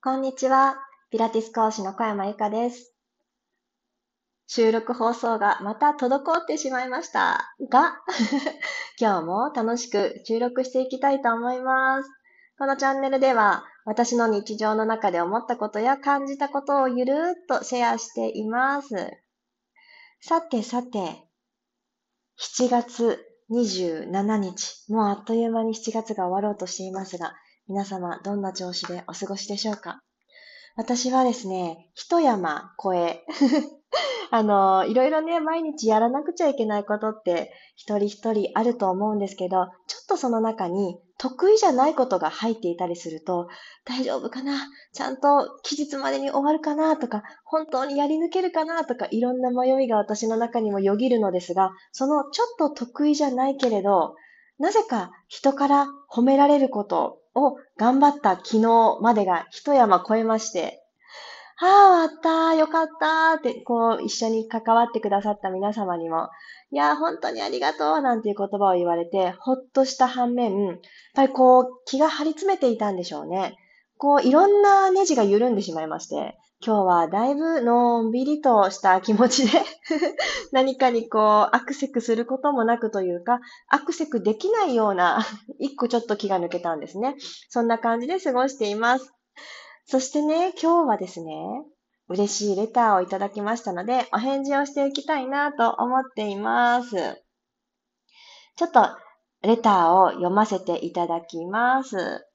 こんにちは。ピラティス講師の小山由かです。収録放送がまた滞ってしまいましたが、今日も楽しく収録していきたいと思います。このチャンネルでは私の日常の中で思ったことや感じたことをゆるーっとシェアしています。さてさて、7月27日、もうあっという間に7月が終わろうとしていますが、皆様どんな調子でお過ごしでしょうか？私はですね、一山越え。あの、いろいろね、毎日やらなくちゃいけないことって一人一人あると思うんですけど、ちょっとその中に得意じゃないことが入っていたりすると、大丈夫かな？ちゃんと期日までに終わるかな？とか、本当にやり抜けるかな？とか、いろんな迷いが私の中にもよぎるのですが、そのちょっと得意じゃないけれど、なぜか人から褒められることを頑張った昨日までが一山超えまして、ああ、終わった、よかったって、こう、一緒に関わってくださった皆様にも、いや、本当にありがとう、なんていう言葉を言われて、ほっとした反面、やっぱりこう、気が張り詰めていたんでしょうね。こう、いろんなネジが緩んでしまいまして、今日はだいぶのんびりとした気持ちで 何かにこう、アクセクすることもなくというか、アクセクできないような、一個ちょっと気が抜けたんですね。そんな感じで過ごしています。そしてね、今日はですね、嬉しいレターをいただきましたので、お返事をしていきたいなと思っています。ちょっと、レターを読ませていただきます。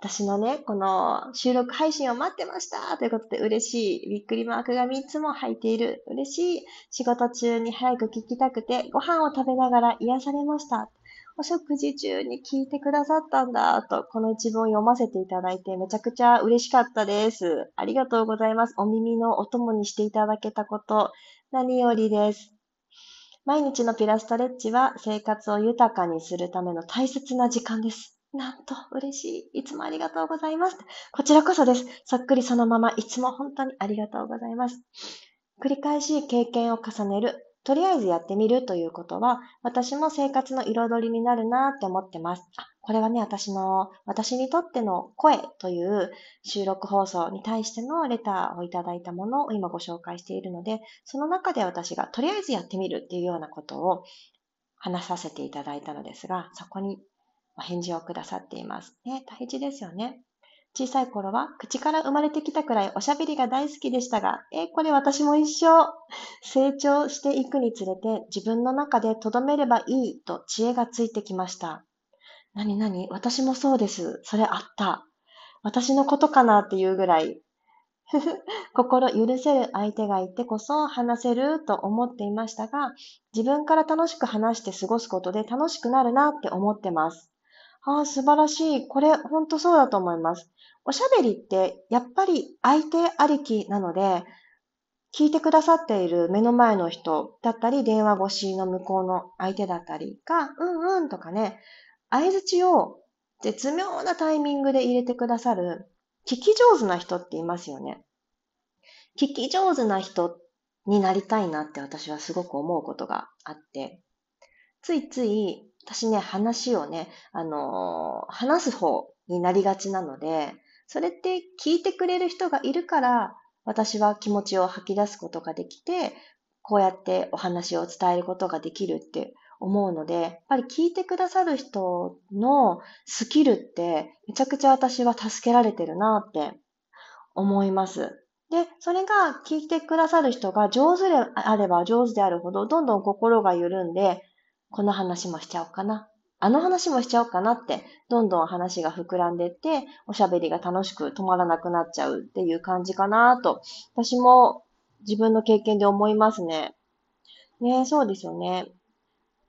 私のね、この収録配信を待ってましたということで嬉しい。びっくりマークが3つも入っている。嬉しい。仕事中に早く聞きたくて、ご飯を食べながら癒されました。お食事中に聞いてくださったんだ、と、この一文を読ませていただいて、めちゃくちゃ嬉しかったです。ありがとうございます。お耳のお供にしていただけたこと、何よりです。毎日のピラストレッチは生活を豊かにするための大切な時間です。なんと嬉しい。いつもありがとうございます。こちらこそです。そっくりそのまま、いつも本当にありがとうございます。繰り返し経験を重ねるとりあえずやってみるということは、私も生活の彩りになるなって思ってます。あ、これはね、私の、私にとっての声という収録放送に対してのレターをいただいたものを今ご紹介しているので、その中で私がとりあえずやってみるっていうようなことを話させていただいたのですが、そこにお返事をくださっています。ね、大事ですよね。小さい頃は口から生まれてきたくらいおしゃべりが大好きでしたが、えこれ私も一緒。成長していくにつれて自分の中で留めればいいと知恵がついてきました。なになに私もそうです。それあった。私のことかなっていうぐらい。心許せる相手がいてこそ話せると思っていましたが、自分から楽しく話して過ごすことで楽しくなるなって思ってます。ああ、素晴らしい。これ、ほんとそうだと思います。おしゃべりってやっぱり相手ありきなので、聞いてくださっている目の前の人だったり、電話越しの向こうの相手だったりが、うんうんとかね、相づちを絶妙なタイミングで入れてくださる、聞き上手な人っていますよね。聞き上手な人になりたいなって私はすごく思うことがあって、ついつい私ね、話をね、あのー、話す方になりがちなので、それって聞いてくれる人がいるから、私は気持ちを吐き出すことができて、こうやってお話を伝えることができるって思うので、やっぱり聞いてくださる人のスキルってめちゃくちゃ私は助けられてるなって思います。で、それが聞いてくださる人が上手であれば上手であるほど、どんどん心が緩んで、この話もしちゃおうかな。あの話もしちゃおうかなって、どんどん話が膨らんでって、おしゃべりが楽しく止まらなくなっちゃうっていう感じかなと、私も自分の経験で思いますね。ねそうですよね。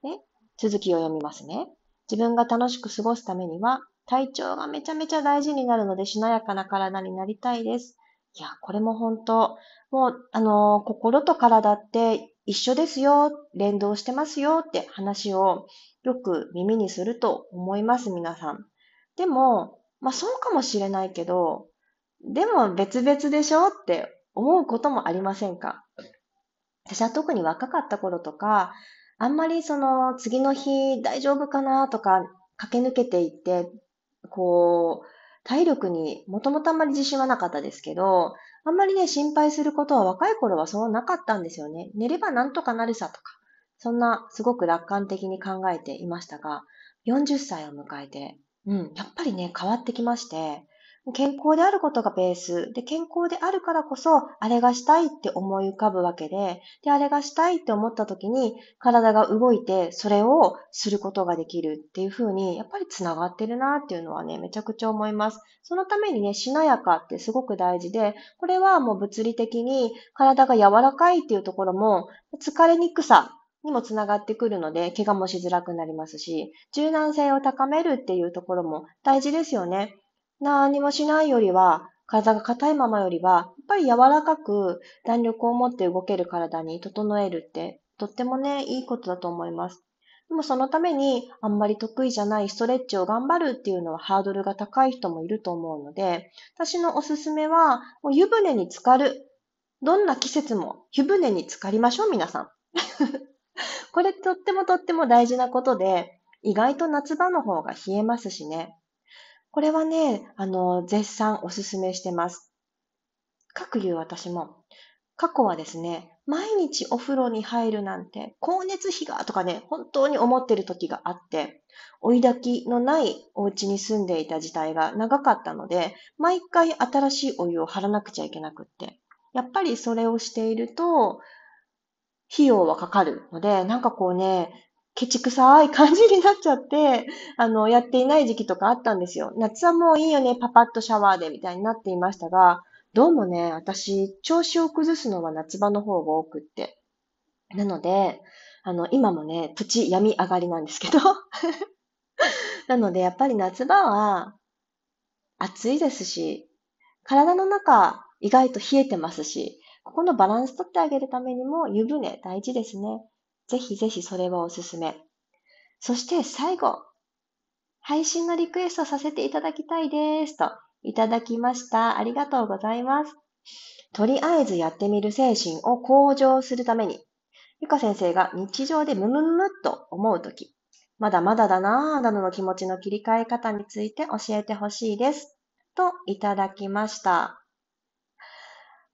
ね続きを読みますね。自分が楽しく過ごすためには、体調がめちゃめちゃ大事になるので、しなやかな体になりたいです。いや、これも本当、もう、あの、心と体って一緒ですよ、連動してますよ。って話をよく耳にすると思います、皆さん。でも、まあそうかもしれないけど、でも別々でしょって思うこともありませんか？私は特に若かった頃とか、あんまりその次の日大丈夫かなとか駆け抜けていって、こう、体力にもともとあんまり自信はなかったですけど、あんまりね、心配することは若い頃はそうなかったんですよね。寝ればなんとかなるさとか、そんなすごく楽観的に考えていましたが、40歳を迎えて、うん、やっぱりね、変わってきまして、健康であることがベース。で、健康であるからこそ、あれがしたいって思い浮かぶわけで、で、あれがしたいって思った時に、体が動いて、それをすることができるっていう風に、やっぱり繋がってるなっていうのはね、めちゃくちゃ思います。そのためにね、しなやかってすごく大事で、これはもう物理的に体が柔らかいっていうところも、疲れにくさにもつながってくるので、怪我もしづらくなりますし、柔軟性を高めるっていうところも大事ですよね。何もしないよりは、体が硬いままよりは、やっぱり柔らかく弾力を持って動ける体に整えるって、とってもね、いいことだと思います。でもそのために、あんまり得意じゃないストレッチを頑張るっていうのはハードルが高い人もいると思うので、私のおすすめは、もう湯船に浸かる。どんな季節も湯船に浸かりましょう、皆さん。これとってもとっても大事なことで、意外と夏場の方が冷えますしね。これはね、あの、絶賛おすすめしてます。各言う私も、過去はですね、毎日お風呂に入るなんて、高熱費がとかね、本当に思ってる時があって、追い焚きのないお家に住んでいた時代が長かったので、毎回新しいお湯を張らなくちゃいけなくって。やっぱりそれをしていると、費用はかかるので、なんかこうね、ケチくさい感じになっちゃって、あの、やっていない時期とかあったんですよ。夏はもういいよね、パパッとシャワーで、みたいになっていましたが、どうもね、私、調子を崩すのは夏場の方が多くって。なので、あの、今もね、プチ闇上がりなんですけど。なので、やっぱり夏場は、暑いですし、体の中、意外と冷えてますし、ここのバランス取ってあげるためにも湯船大事ですね。ぜひぜひそれはおすすめ。そして最後、配信のリクエストさせていただきたいですと、いただきました。ありがとうございます。とりあえずやってみる精神を向上するために、ゆか先生が日常でムムムムっと思うとき、まだまだだなぁなどの気持ちの切り替え方について教えてほしいです。といただきました。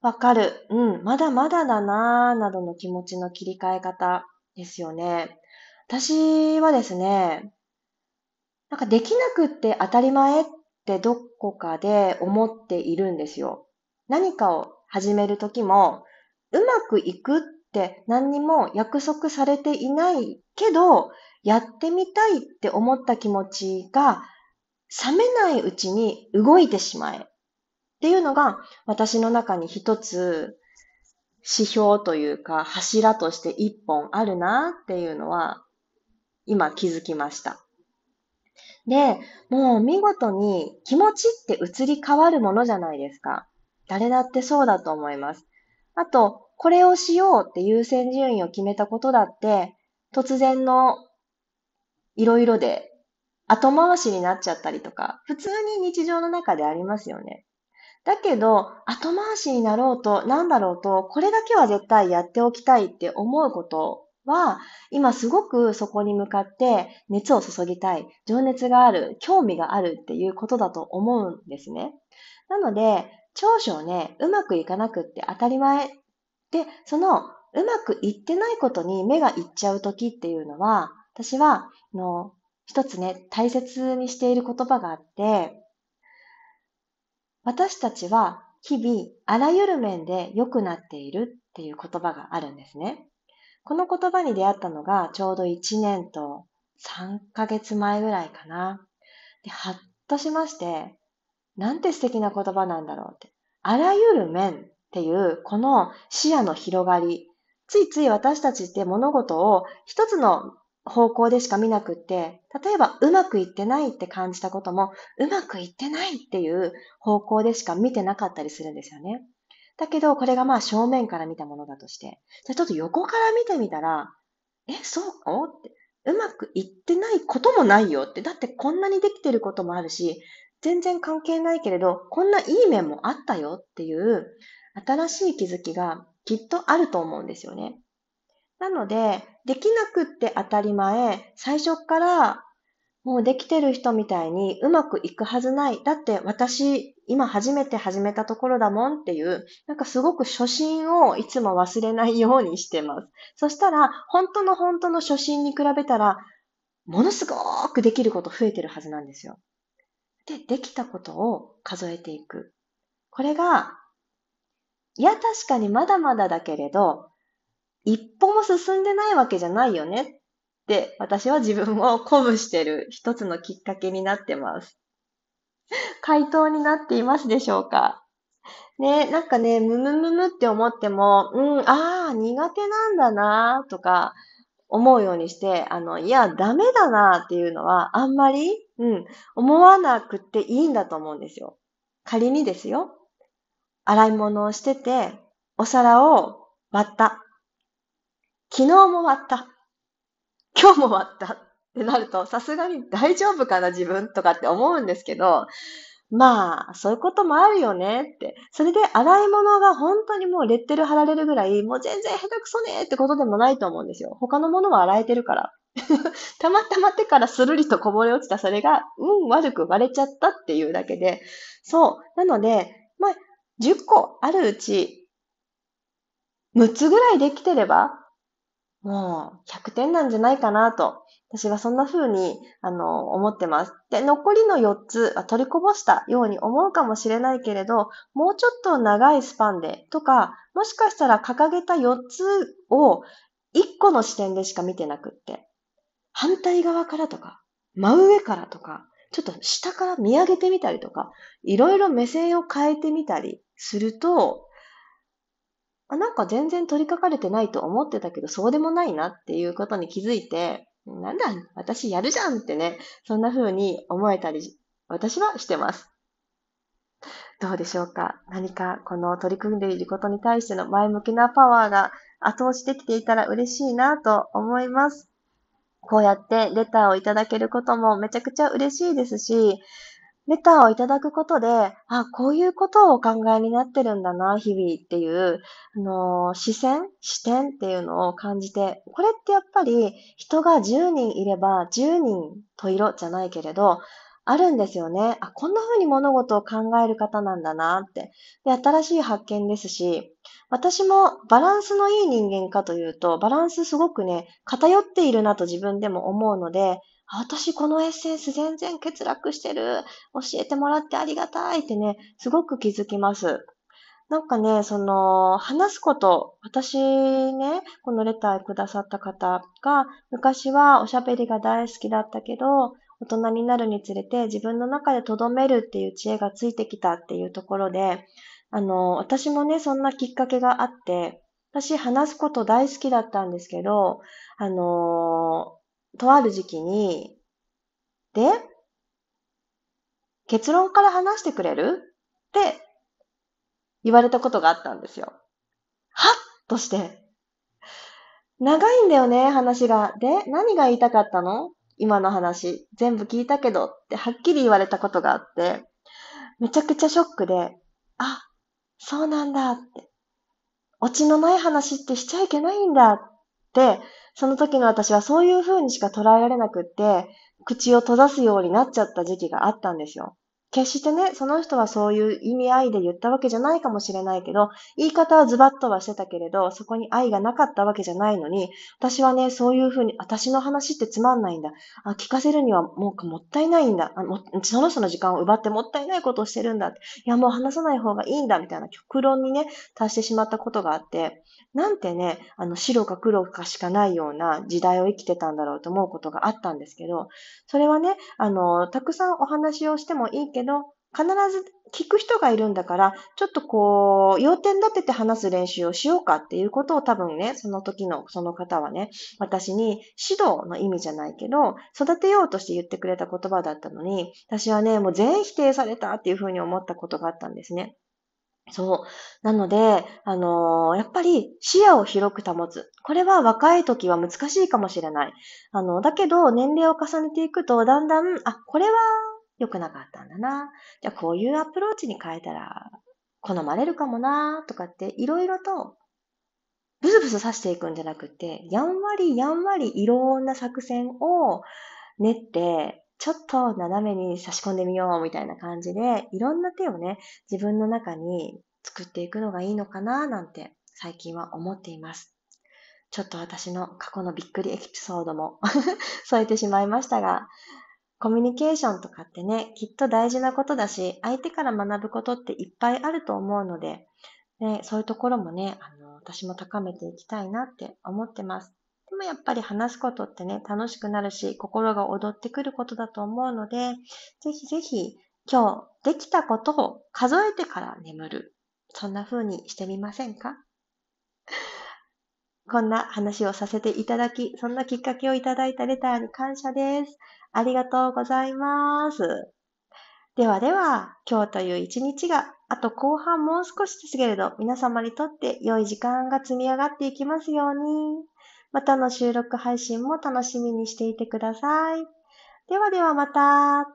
わかる。うん。まだまだだなぁなどの気持ちの切り替え方。ですよね。私はですね、なんかできなくって当たり前ってどこかで思っているんですよ。何かを始めるときも、うまくいくって何にも約束されていないけど、やってみたいって思った気持ちが冷めないうちに動いてしまえっていうのが私の中に一つ指標というか柱として一本あるなっていうのは今気づきました。で、もう見事に気持ちって移り変わるものじゃないですか。誰だってそうだと思います。あと、これをしようって優先順位を決めたことだって、突然のいろいろで後回しになっちゃったりとか、普通に日常の中でありますよね。だけど、後回しになろうと、なんだろうと、これだけは絶対やっておきたいって思うことは、今すごくそこに向かって熱を注ぎたい、情熱がある、興味があるっていうことだと思うんですね。なので、長所ね、うまくいかなくって当たり前。で、その、うまくいってないことに目がいっちゃう時っていうのは、私は、の、一つね、大切にしている言葉があって、私たちは日々あらゆる面で良くなっているっていう言葉があるんですね。この言葉に出会ったのがちょうど1年と3ヶ月前ぐらいかな。で、はっとしまして、なんて素敵な言葉なんだろうって。あらゆる面っていうこの視野の広がり。ついつい私たちって物事を一つの方向でしか見なくって、例えばうまくいってないって感じたことも、うまくいってないっていう方向でしか見てなかったりするんですよね。だけど、これがまあ正面から見たものだとして、じゃちょっと横から見てみたら、え、そうって、うまくいってないこともないよって、だってこんなにできてることもあるし、全然関係ないけれど、こんないい面もあったよっていう、新しい気づきがきっとあると思うんですよね。なので、できなくって当たり前、最初からもうできてる人みたいにうまくいくはずない。だって私、今初めて始めたところだもんっていう、なんかすごく初心をいつも忘れないようにしてます。そしたら、本当の本当の初心に比べたら、ものすごくできること増えてるはずなんですよ。で、できたことを数えていく。これが、いや、確かにまだまだだけれど、一歩も進んでないわけじゃないよねって私は自分を鼓舞してる一つのきっかけになってます。回答になっていますでしょうか？ね、なんかね、むむむむって思っても、うん、ああ、苦手なんだなとか思うようにして、あの、いや、ダメだなっていうのはあんまり、うん、思わなくていいんだと思うんですよ。仮にですよ。洗い物をしてて、お皿を割った。昨日も割った。今日も割ったってなると、さすがに大丈夫かな自分とかって思うんですけど、まあ、そういうこともあるよねって。それで洗い物が本当にもうレッテル貼られるぐらい、もう全然下手くそねってことでもないと思うんですよ。他のものは洗えてるから。たまたま手からスルリとこぼれ落ちたそれが、うん、悪く割れちゃったっていうだけで、そう。なので、まあ、10個あるうち、6つぐらいできてれば、もう100点なんじゃないかなと、私はそんな風に、あの、思ってます。で、残りの4つは取りこぼしたように思うかもしれないけれど、もうちょっと長いスパンでとか、もしかしたら掲げた4つを1個の視点でしか見てなくって、反対側からとか、真上からとか、ちょっと下から見上げてみたりとか、いろいろ目線を変えてみたりすると、あ、なんか全然取り掛かれてないと思ってたけど、そうでもないなっていうことに気づいて、なんだ、私やるじゃんってね、そんな風に思えたり、私はしてます。どうでしょうか？何かこの取り組んでいることに対しての前向きなパワーが後押しできていたら嬉しいなと思います。こうやってレターをいただけることもめちゃくちゃ嬉しいですし、レターをいただくことで、あ、こういうことをお考えになってるんだな、日々っていう、あのー、視線視点っていうのを感じて、これってやっぱり人が10人いれば10人と色じゃないけれど、あるんですよね。あ、こんな風に物事を考える方なんだなって。で、新しい発見ですし、私もバランスのいい人間かというと、バランスすごくね、偏っているなと自分でも思うので、私このエッセンス全然欠落してる。教えてもらってありがたいってね、すごく気づきます。なんかね、その、話すこと、私ね、このレターくださった方が、昔はおしゃべりが大好きだったけど、大人になるにつれて自分の中で留めるっていう知恵がついてきたっていうところで、あの、私もね、そんなきっかけがあって、私話すこと大好きだったんですけど、あの、とある時期に、で、結論から話してくれる？って言われたことがあったんですよ。はっとして。長いんだよね、話が。で、何が言いたかったの？今の話。全部聞いたけどってはっきり言われたことがあって、めちゃくちゃショックで、あ、そうなんだって。オチのない話ってしちゃいけないんだって、その時の私はそういう風にしか捉えられなくって、口を閉ざすようになっちゃった時期があったんですよ。決してね、その人はそういう意味合いで言ったわけじゃないかもしれないけど、言い方はズバッとはしてたけれど、そこに愛がなかったわけじゃないのに、私はね、そういうふうに、私の話ってつまんないんだ。あ、聞かせるにはもうもったいないんだあも。その人の時間を奪ってもったいないことをしてるんだ。いや、もう話さない方がいいんだ、みたいな極論にね、達してしまったことがあって、なんてね、あの、白か黒かしかないような時代を生きてたんだろうと思うことがあったんですけど、それはね、あの、たくさんお話をしてもいいけど、必ず聞く人がいるんだから、ちょっとこう、要点立てて話す練習をしようかっていうことを多分ね、その時のその方はね、私に指導の意味じゃないけど、育てようとして言ってくれた言葉だったのに、私はね、もう全否定されたっていうふうに思ったことがあったんですね。そう。なので、あのー、やっぱり視野を広く保つ。これは若い時は難しいかもしれない。あの、だけど年齢を重ねていくと、だんだん、あ、これは良くなかったんだな。じゃあこういうアプローチに変えたら好まれるかもな、とかっていろいろとブスブス刺していくんじゃなくて、やんわりやんわりいろんな作戦を練って、ちょっと斜めに差し込んでみようみたいな感じで、いろんな手をね、自分の中に作っていくのがいいのかななんて最近は思っています。ちょっと私の過去のびっくりエピソードも 添えてしまいましたが、コミュニケーションとかってね、きっと大事なことだし、相手から学ぶことっていっぱいあると思うので、ね、そういうところもね、あの、私も高めていきたいなって思ってます。でもやっぱり話すことってね、楽しくなるし、心が躍ってくることだと思うので、ぜひぜひ今日できたことを数えてから眠る。そんな風にしてみませんか？こんな話をさせていただき、そんなきっかけをいただいたレターに感謝です。ありがとうございます。ではでは、今日という一日が、あと後半もう少しですけれど、皆様にとって良い時間が積み上がっていきますように。またの収録配信も楽しみにしていてください。ではではまた。